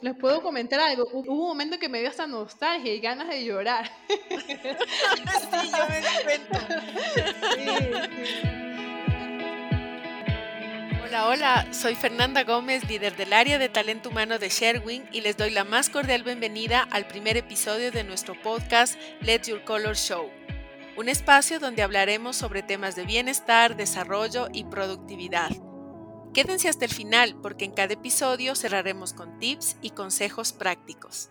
Les puedo comentar algo. Hubo un momento que me dio hasta nostalgia y ganas de llorar. sí, yo me di cuenta. Hola, hola, soy Fernanda Gómez, líder del área de talento humano de Sherwin y les doy la más cordial bienvenida al primer episodio de nuestro podcast Let Your Color Show, un espacio donde hablaremos sobre temas de bienestar, desarrollo y productividad. Quédense hasta el final porque en cada episodio cerraremos con tips y consejos prácticos.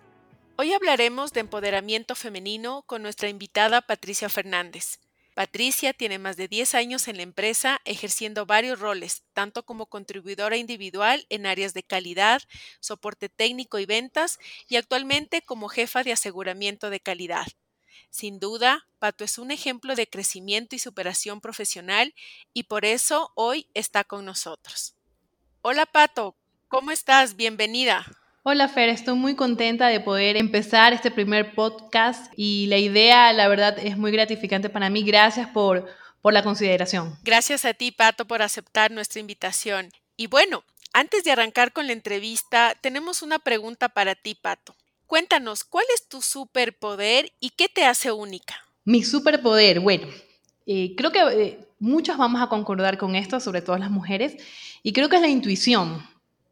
Hoy hablaremos de empoderamiento femenino con nuestra invitada Patricia Fernández. Patricia tiene más de 10 años en la empresa ejerciendo varios roles, tanto como contribuidora individual en áreas de calidad, soporte técnico y ventas, y actualmente como jefa de aseguramiento de calidad. Sin duda, Pato es un ejemplo de crecimiento y superación profesional y por eso hoy está con nosotros. Hola Pato, ¿cómo estás? Bienvenida. Hola Fer, estoy muy contenta de poder empezar este primer podcast y la idea, la verdad, es muy gratificante para mí. Gracias por, por la consideración. Gracias a ti, Pato, por aceptar nuestra invitación. Y bueno, antes de arrancar con la entrevista, tenemos una pregunta para ti, Pato. Cuéntanos, ¿cuál es tu superpoder y qué te hace única? Mi superpoder, bueno, eh, creo que eh, muchas vamos a concordar con esto, sobre todo las mujeres, y creo que es la intuición,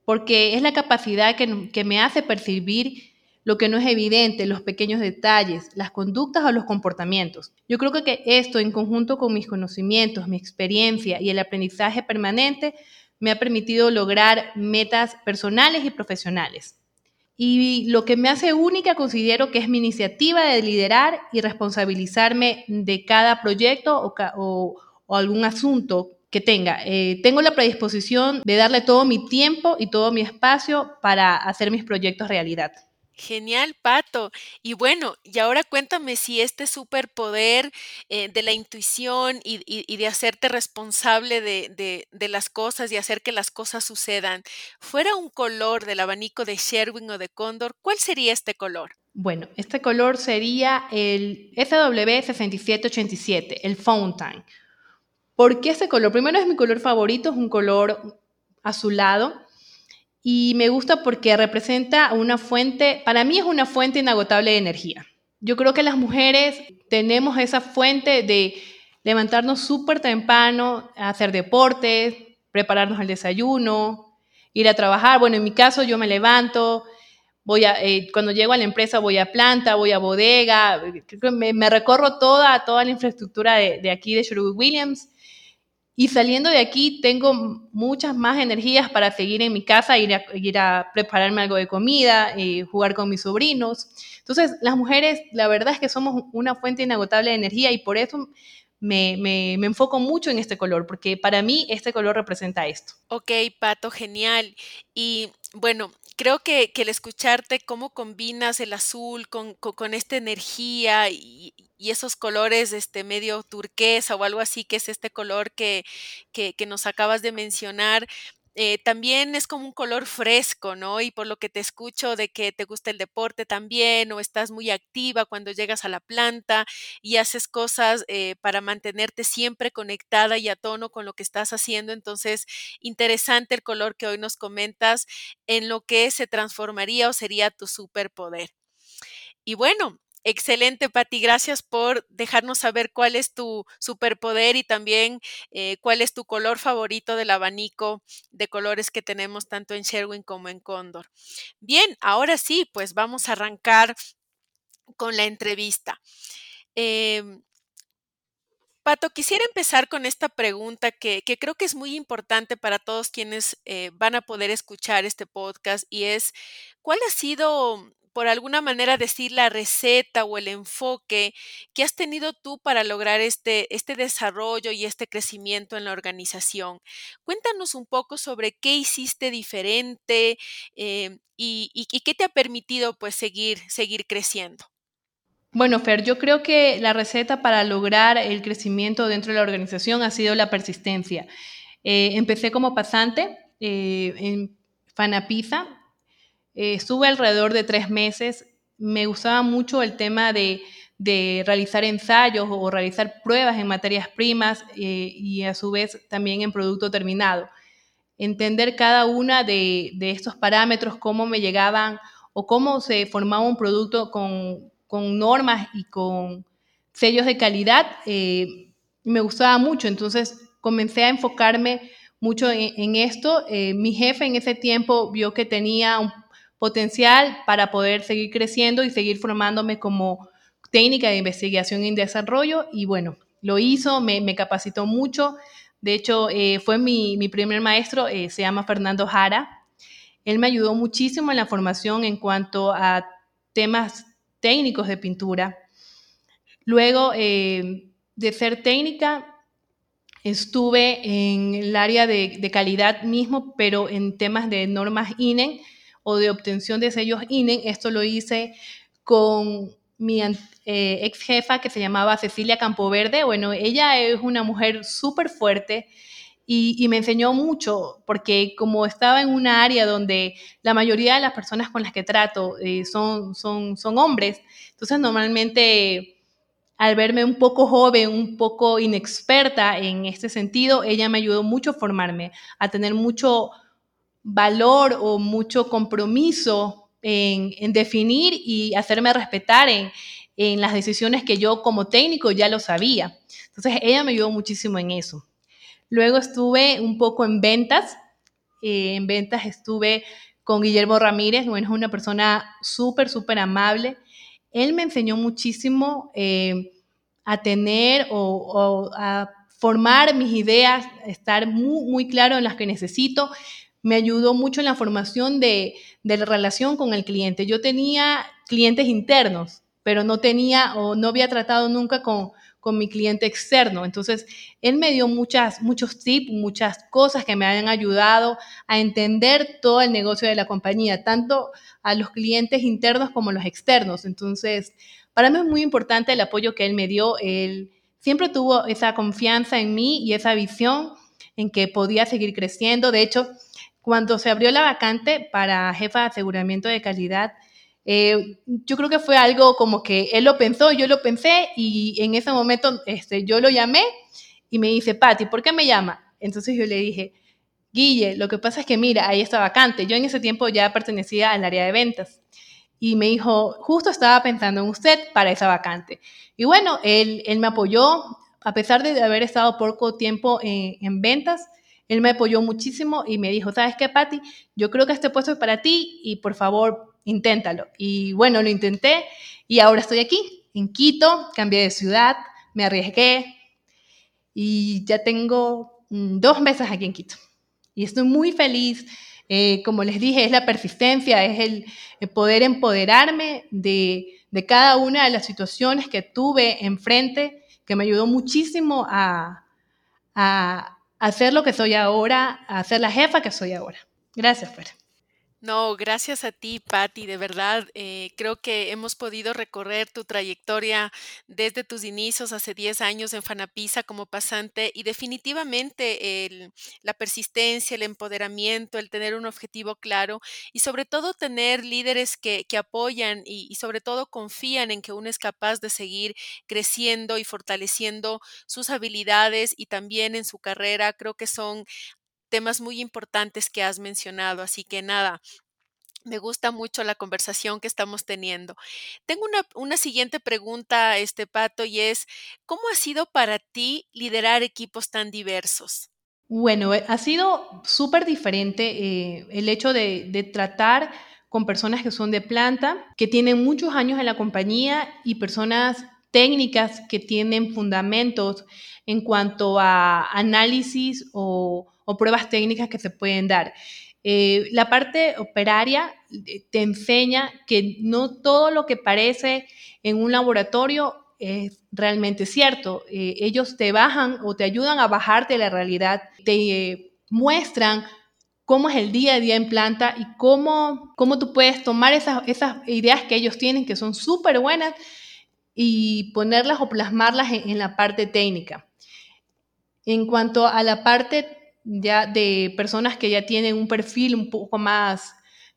porque es la capacidad que, que me hace percibir lo que no es evidente, los pequeños detalles, las conductas o los comportamientos. Yo creo que esto, en conjunto con mis conocimientos, mi experiencia y el aprendizaje permanente, me ha permitido lograr metas personales y profesionales. Y lo que me hace única considero que es mi iniciativa de liderar y responsabilizarme de cada proyecto o, algún asunto que tenga. Eh, tengo la predisposición de darle todo mi tiempo y todo mi espacio para hacer mis proyectos realidad. Genial, Pato. Y bueno, y ahora cuéntame si este superpoder eh, de la intuición y, de hacerte responsable de, las cosas y hacer que las cosas sucedan, fuera un color del abanico de Sherwin o de Cóndor, ¿cuál sería este color? Bueno, este color sería el FW6787, el Fountain. ¿Por qué este color? Primero es mi color favorito, es un color azulado y me gusta porque representa una fuente, para mí es una fuente inagotable de energía. Yo creo que las mujeres tenemos esa fuente de levantarnos súper temprano, hacer deportes, prepararnos el desayuno, ir a trabajar. Bueno, en mi caso yo me levanto, voy a, eh, cuando llego a la empresa voy a planta, voy a bodega, me, recorro toda, toda la infraestructura de, de aquí de Sherwood Williams y saliendo de aquí tengo muchas más energías para seguir en mi casa, ir a, ir a prepararme algo de comida, eh, jugar con mis sobrinos. Entonces, las mujeres, la verdad es que somos una fuente inagotable de energía y por eso me, me, me, enfoco mucho en este color, porque para mí este color representa esto. Ok, Pato, genial. Y bueno, creo que, que el escucharte cómo combinas el azul con, con, esta energía y, y, esos colores este, medio turquesa o algo así, que es este color que, que, que nos acabas de mencionar, eh, también es como un color fresco, ¿no? Y por lo que te escucho de que te gusta el deporte también o estás muy activa cuando llegas a la planta y haces cosas eh, para mantenerte siempre conectada y a tono con lo que estás haciendo. Entonces, interesante el color que hoy nos comentas en lo que se transformaría o sería tu superpoder. Y bueno, Excelente, Patti. Gracias por dejarnos saber cuál es tu superpoder y también eh, cuál es tu color favorito del abanico de colores que tenemos tanto en Sherwin como en Cóndor. Bien, ahora sí, pues vamos a arrancar con la entrevista. Em, Pato, quisiera empezar con esta pregunta que, creo que es muy importante para todos quienes eh, van a poder escuchar este podcast y es, ¿cuál ha sido por alguna manera decir la receta o el enfoque que has tenido tú para lograr este, este desarrollo y este crecimiento en la organización. Cuéntanos un poco sobre qué hiciste diferente eh, y, qué te ha permitido pues seguir, seguir creciendo. Bueno, Fer, yo creo que la receta para lograr el crecimiento dentro de la organización ha sido la persistencia. Eh, empecé como pasante eh, en Fanapizza, eh, estuve alrededor de tres meses. Me gustaba mucho el tema de, realizar ensayos o realizar pruebas en materias primas eh, y a su vez también en producto terminado. entender cada una de, estos parámetros, cómo me llegaban o cómo se formaba un producto con, normas y con sellos de calidad, eh, me gustaba mucho. Entonces comencé a enfocarme mucho en, esto. Eh, mi jefe en ese tiempo vio que tenía un potencial para poder seguir creciendo y seguir formándome como técnica de investigación y desarrollo y bueno, lo hizo, me, capacitó mucho. De hecho, eh, fue mi, primer maestro, eh, se llama Fernando Jara. Él me ayudó muchísimo en la formación en cuanto a temas técnicos de pintura. Luego eh, de ser técnica, estuve en el área de, de, calidad mismo, pero en temas de normas INE o de obtención de sellos INE. Esto lo hice con mi eh, ex jefa que se llamaba Cecilia Campoverde. Bueno, ella es una mujer súper fuerte y, me enseñó mucho porque como estaba en una área donde la mayoría de las personas con las que trato eh, son, son, son hombres, entonces normalmente al verme un poco joven, un poco inexperta en este sentido, ella me ayudó mucho a formarme, a tener mucho valor o mucho compromiso en, definir y hacerme respetar en, las decisiones que yo como técnico ya lo sabía. Entonces ella me ayudó muchísimo en eso. Luego estuve un poco en ventas. Eh, en ventas estuve con Guillermo Ramírez, bueno, es una persona súper, súper amable. Él me enseñó muchísimo eh, a tener o, a formar mis ideas, estar muy, muy claro en las que necesito me ayudó mucho en la formación de, la relación con el cliente. Yo tenía clientes internos, pero no tenía o no había tratado nunca con, mi cliente externo. Entonces, él me dio muchas, muchos tips, muchas cosas que me han ayudado a entender todo el negocio de la compañía, tanto a los clientes internos como a los externos. Entonces, para mí es muy importante el apoyo que él me dio. Él siempre tuvo esa confianza en mí y esa visión en que podía seguir creciendo. De hecho, cuando se abrió la vacante para jefa de aseguramiento de calidad, eh, yo creo que fue algo como que él lo pensó, yo lo pensé y en ese momento este, yo lo llamé y me dice, Patti, ¿por qué me llama? Entonces yo le dije, Guille, lo que pasa es que mira, ahí está vacante. Yo en ese tiempo ya pertenecía al área de ventas. Y me dijo, justo estaba pensando en usted para esa vacante. Y bueno, él, él me apoyó, a pesar de haber estado poco tiempo en, en ventas, él me apoyó muchísimo y me dijo, ¿sabes qué, Patti? Yo creo que este puesto es para ti y por favor, inténtalo. Y bueno, lo intenté y ahora estoy aquí, en Quito, cambié de ciudad, me arriesgué y ya tengo mm, dos meses aquí en Quito. Y estoy muy feliz. Eh, como les dije, es la persistencia, es el, poder empoderarme de, cada una de las situaciones que tuve enfrente, que me ayudó muchísimo a, hacer lo que soy ahora, a ser la jefa que soy ahora. Gracias, Fer. No, gracias a ti, Patti, de verdad. Eh, creo que hemos podido recorrer tu trayectoria desde tus inicios hace 10 años en Fanapisa como pasante y definitivamente la persistencia, el empoderamiento, el tener un objetivo claro y sobre todo tener líderes que, apoyan y, y sobre todo confían en que uno es capaz de seguir creciendo y fortaleciendo sus habilidades y también en su carrera. Creo que son temas muy importantes que has mencionado. Así que nada, me gusta mucho la conversación que estamos teniendo. Tengo una, siguiente pregunta, este Pato, y es, ¿cómo ha sido para ti liderar equipos tan diversos? Bueno, eh, ha sido súper diferente eh, el hecho de, tratar con personas que son de planta, que tienen muchos años en la compañía y personas técnicas que tienen fundamentos en cuanto a análisis o, pruebas técnicas que se pueden dar. Eh, la parte operaria eh, te enseña que no todo lo que parece en un laboratorio es realmente cierto. Eh, ellos te bajan o te ayudan a bajarte la realidad, te muestran cómo es el día a día en planta y cómo, cómo tú puedes tomar esas, esas ideas que ellos tienen, que son súper buenas, y ponerlas o plasmarlas en, la parte técnica. En cuanto a la parte ya de personas que ya tienen un perfil un poco más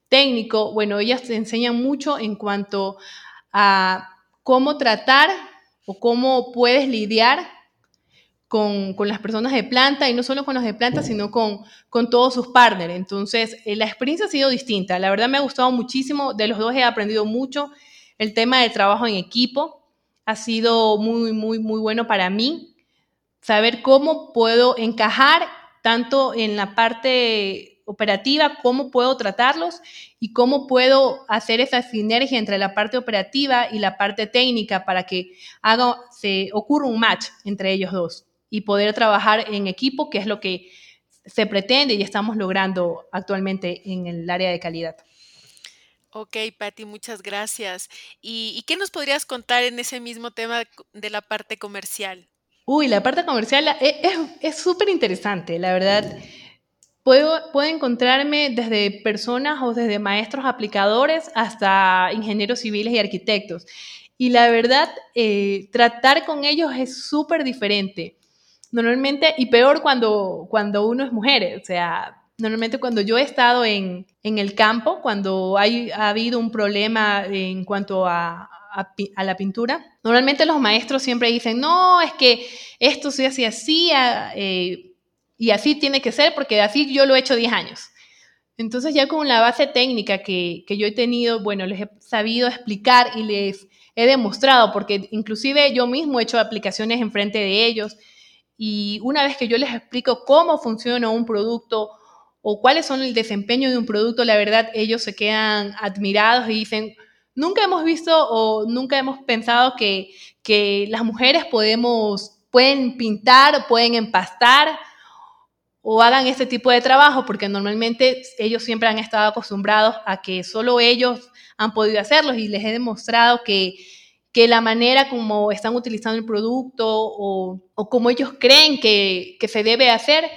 técnico, bueno, ellas te enseñan mucho en cuanto a cómo tratar o cómo puedes lidiar con, las personas de planta y no solo con los de planta, sino con, con todos sus partners. Entonces, eh, la experiencia ha sido distinta. La verdad me ha gustado muchísimo. De los dos he aprendido mucho. El tema del trabajo en equipo ha sido muy, muy, muy bueno para mí. Saber cómo puedo encajar tanto en la parte operativa, cómo puedo tratarlos y cómo puedo hacer esa sinergia entre la parte operativa y la parte técnica para que haga, se ocurra un match entre ellos dos y poder trabajar en equipo, que es lo que se pretende y estamos logrando actualmente en el área de calidad. Ok, Patti, muchas gracias. ¿Y, qué nos podrías contar en ese mismo tema de la parte comercial? Uy, la parte comercial es súper interesante, la verdad. Puedo, puedo, encontrarme desde personas o desde maestros aplicadores hasta ingenieros civiles y arquitectos. Y la verdad, eh, tratar con ellos es súper diferente. Normalmente, y peor cuando, cuando uno es mujer, o sea, normalmente cuando yo he estado en, en el campo, cuando hay, ha habido un problema en cuanto a, a, la pintura, normalmente los maestros siempre dicen, no, es que esto se hace así eh, y así tiene que ser porque así yo lo he hecho 10 años. Entonces ya con la base técnica que, que yo he tenido, bueno, les he sabido explicar y les he demostrado, porque inclusive yo mismo he hecho aplicaciones en frente de ellos y una vez que yo les explico cómo funciona un producto o cuáles son el desempeño de un producto, la verdad ellos se quedan admirados y dicen, nunca hemos visto o nunca hemos pensado que, que las mujeres podemos, pueden pintar, pueden empastar o hagan este tipo de trabajo, porque normalmente ellos siempre han estado acostumbrados a que solo ellos han podido hacerlo y les he demostrado que que la manera como están utilizando el producto o, como ellos creen que, se debe hacer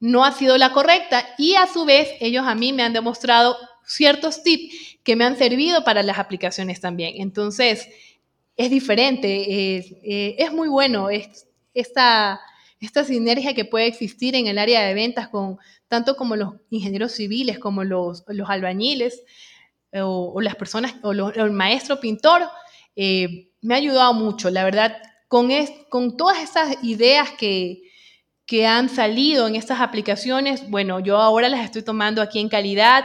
no ha sido la correcta y a su vez ellos a mí me han demostrado ciertos tips que me han servido para las aplicaciones también. Entonces, es diferente, es, eh, muy bueno esta, esta sinergia que puede existir en el área de ventas con tanto como los ingenieros civiles como los, los albañiles eh, o, las personas o, o el maestro pintor eh, me ha ayudado mucho, la verdad, con, con todas esas ideas que, que han salido en estas aplicaciones, bueno, yo ahora las estoy tomando aquí en calidad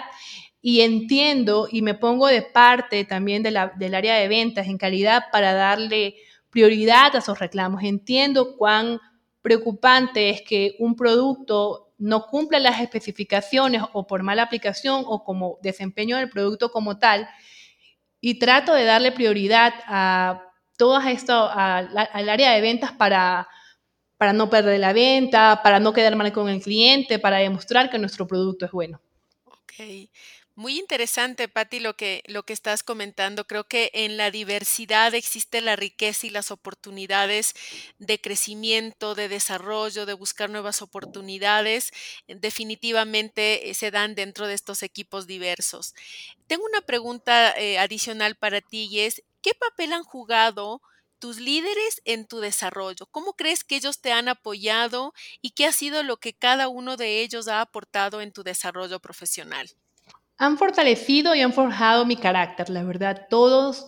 y entiendo y me pongo de parte también del área de ventas en calidad para darle prioridad a esos reclamos. Entiendo cuán preocupante es que un producto no cumpla las especificaciones o por mala aplicación o como desempeño del producto como tal y trato de darle prioridad a todo esto, al área de ventas para, para no perder la venta, para no quedar mal con el cliente, para demostrar que nuestro producto es bueno. Ok. Muy interesante, Patti, lo que, lo que estás comentando. Creo que en la diversidad existe la riqueza y las oportunidades de crecimiento, de desarrollo, de buscar nuevas oportunidades. Definitivamente eh, se dan dentro de estos equipos diversos. Tengo una pregunta eh, adicional para ti y es, ¿qué papel han jugado tus líderes en tu desarrollo? ¿Cómo crees que ellos te han apoyado y qué ha sido lo que cada uno de ellos ha aportado en tu desarrollo profesional? Han fortalecido y han forjado mi carácter, la verdad, todos.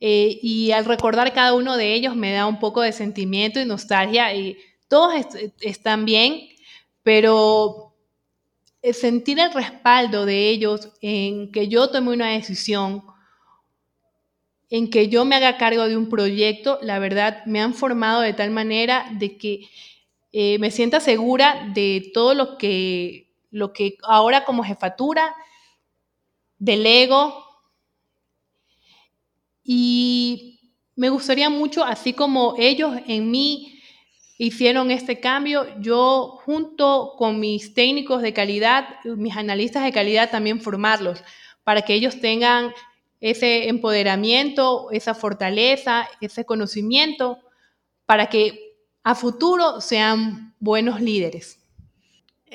Eh, y al recordar cada uno de ellos me da un poco de sentimiento y nostalgia y todos están bien, pero sentir el respaldo de ellos en que yo tome una decisión, en que yo me haga cargo de un proyecto, la verdad me han formado de tal manera de que eh, me sienta segura de todo lo que, lo que ahora como jefatura del ego. Y me gustaría mucho, así como ellos en mí hicieron este cambio, yo junto con mis técnicos de calidad, mis analistas de calidad, también formarlos para que ellos tengan ese empoderamiento, esa fortaleza, ese conocimiento, para que a futuro sean buenos líderes.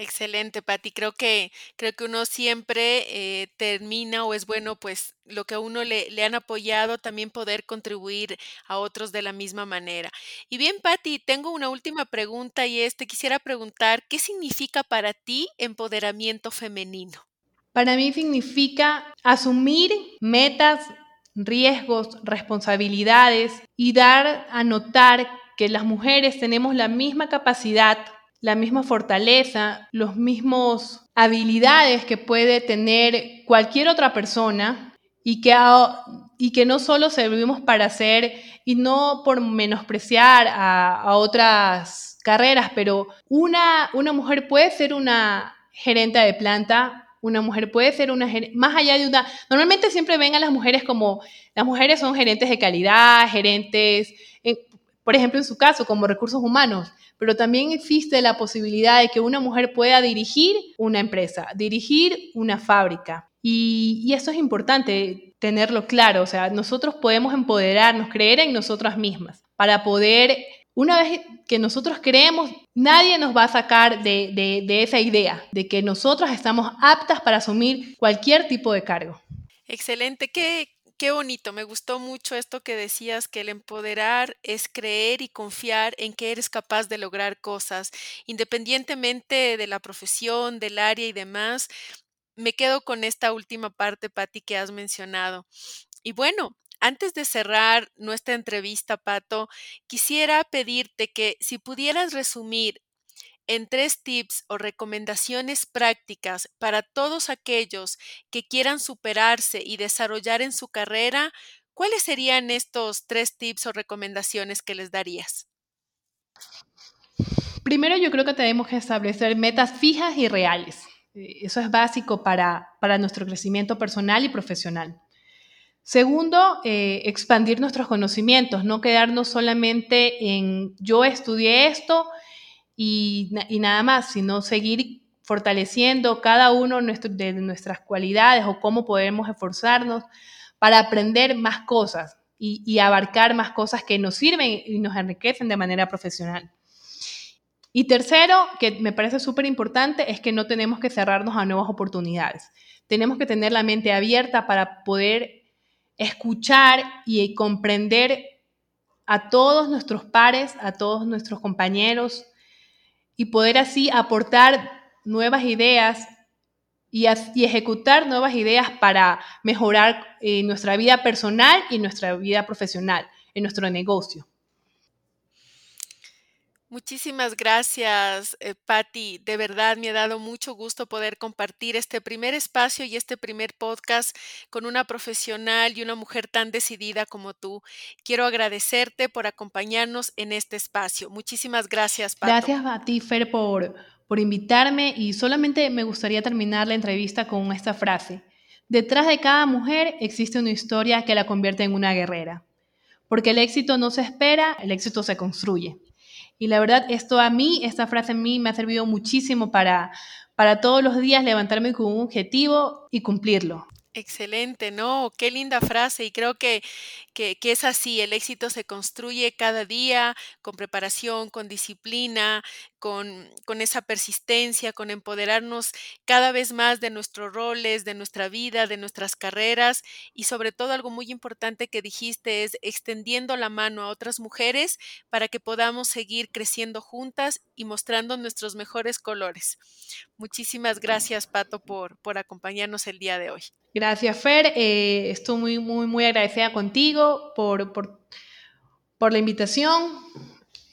Excelente, Patti. Creo que, creo que uno siempre eh, termina o es bueno, pues lo que a uno le, le, han apoyado, también poder contribuir a otros de la misma manera. Y bien, Patti, tengo una última pregunta y es, te quisiera preguntar, ¿qué significa para ti empoderamiento femenino? Para mí significa asumir metas, riesgos, responsabilidades y dar a notar que las mujeres tenemos la misma capacidad, la misma fortaleza, los mismos habilidades que puede tener cualquier otra persona y que, y que no solo servimos para hacer y no por menospreciar a, a otras carreras, pero una, una mujer puede ser una gerente de planta, una mujer puede ser una más allá de una, normalmente siempre ven a las mujeres como, las mujeres son gerentes de calidad, gerentes, por ejemplo en su caso, como recursos humanos, pero también existe la posibilidad de que una mujer pueda dirigir una empresa, dirigir una fábrica. Y, eso es importante tenerlo claro, o sea, nosotros podemos empoderarnos, creer en nosotras mismas para poder una vez que nosotros creemos, nadie nos va a sacar de, esa idea, de que nosotros estamos aptas para asumir cualquier tipo de cargo. Excelente, qué, Qué bonito, me gustó mucho esto que decías, que el empoderar es creer y confiar en que eres capaz de lograr cosas, independientemente de la profesión, del área y demás. Me quedo con esta última parte, Patti, que has mencionado. Y bueno, antes de cerrar nuestra entrevista, Pato, quisiera pedirte que si pudieras resumir en tres tips o recomendaciones prácticas para todos aquellos que quieran superarse y desarrollar en su carrera, ¿cuáles serían estos tres tips o recomendaciones que les darías? Primero yo creo que tenemos que establecer metas fijas y reales. Eh, eso es básico para, para nuestro crecimiento personal y profesional. Segundo, eh, expandir nuestros conocimientos, no quedarnos solamente en yo estudié esto y, nada más, sino seguir fortaleciendo cada uno de nuestras cualidades o cómo podemos esforzarnos para aprender más cosas y, y abarcar más cosas que nos sirven y nos enriquecen de manera profesional. Y tercero, que me parece súper importante, es que no tenemos que cerrarnos a nuevas oportunidades. Tenemos que tener la mente abierta para poder escuchar y comprender a todos nuestros pares, a todos nuestros compañeros y poder así aportar nuevas ideas y, ejecutar nuevas ideas para mejorar eh, nuestra vida personal y nuestra vida profesional, en nuestro negocio. Muchísimas gracias, eh, Patti. De verdad me ha dado mucho gusto poder compartir este primer espacio y este primer podcast con una profesional y una mujer tan decidida como tú. Quiero agradecerte por acompañarnos en este espacio. Muchísimas gracias, Patti. Gracias a ti, Fer, por, por invitarme y solamente me gustaría terminar la entrevista con esta frase. Detrás de cada mujer existe una historia que la convierte en una guerrera. Porque el éxito no se espera, el éxito se construye. Y la verdad, esto a mí, esta frase a mí me ha servido muchísimo para, para todos los días levantarme con un objetivo y cumplirlo. Excelente, ¿no? Qué linda frase y creo que, que, es así, el éxito se construye cada día con preparación, con disciplina, con, con esa persistencia, con empoderarnos cada vez más de nuestros roles, de nuestra vida, de nuestras carreras y sobre todo algo muy importante que dijiste es extendiendo la mano a otras mujeres para que podamos seguir creciendo juntas y mostrando nuestros mejores colores. Muchísimas gracias, Pato, por, por acompañarnos el día de hoy. Gracias, Fer. Eh, estoy muy, muy, muy agradecida contigo por, por, por la invitación,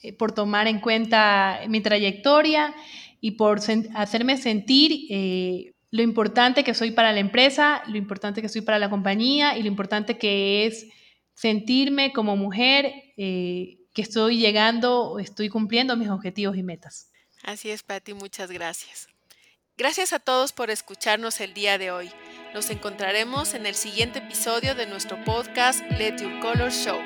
eh, por tomar en cuenta mi trayectoria y por hacerme sentir eh, lo importante que soy para la empresa, lo importante que soy para la compañía y lo importante que es sentirme como mujer que estoy llegando, estoy cumpliendo mis objetivos y metas. Así es, Patti, muchas gracias. Gracias a todos por escucharnos el día de hoy. Nos encontraremos en el siguiente episodio de nuestro podcast Let Your Color Show.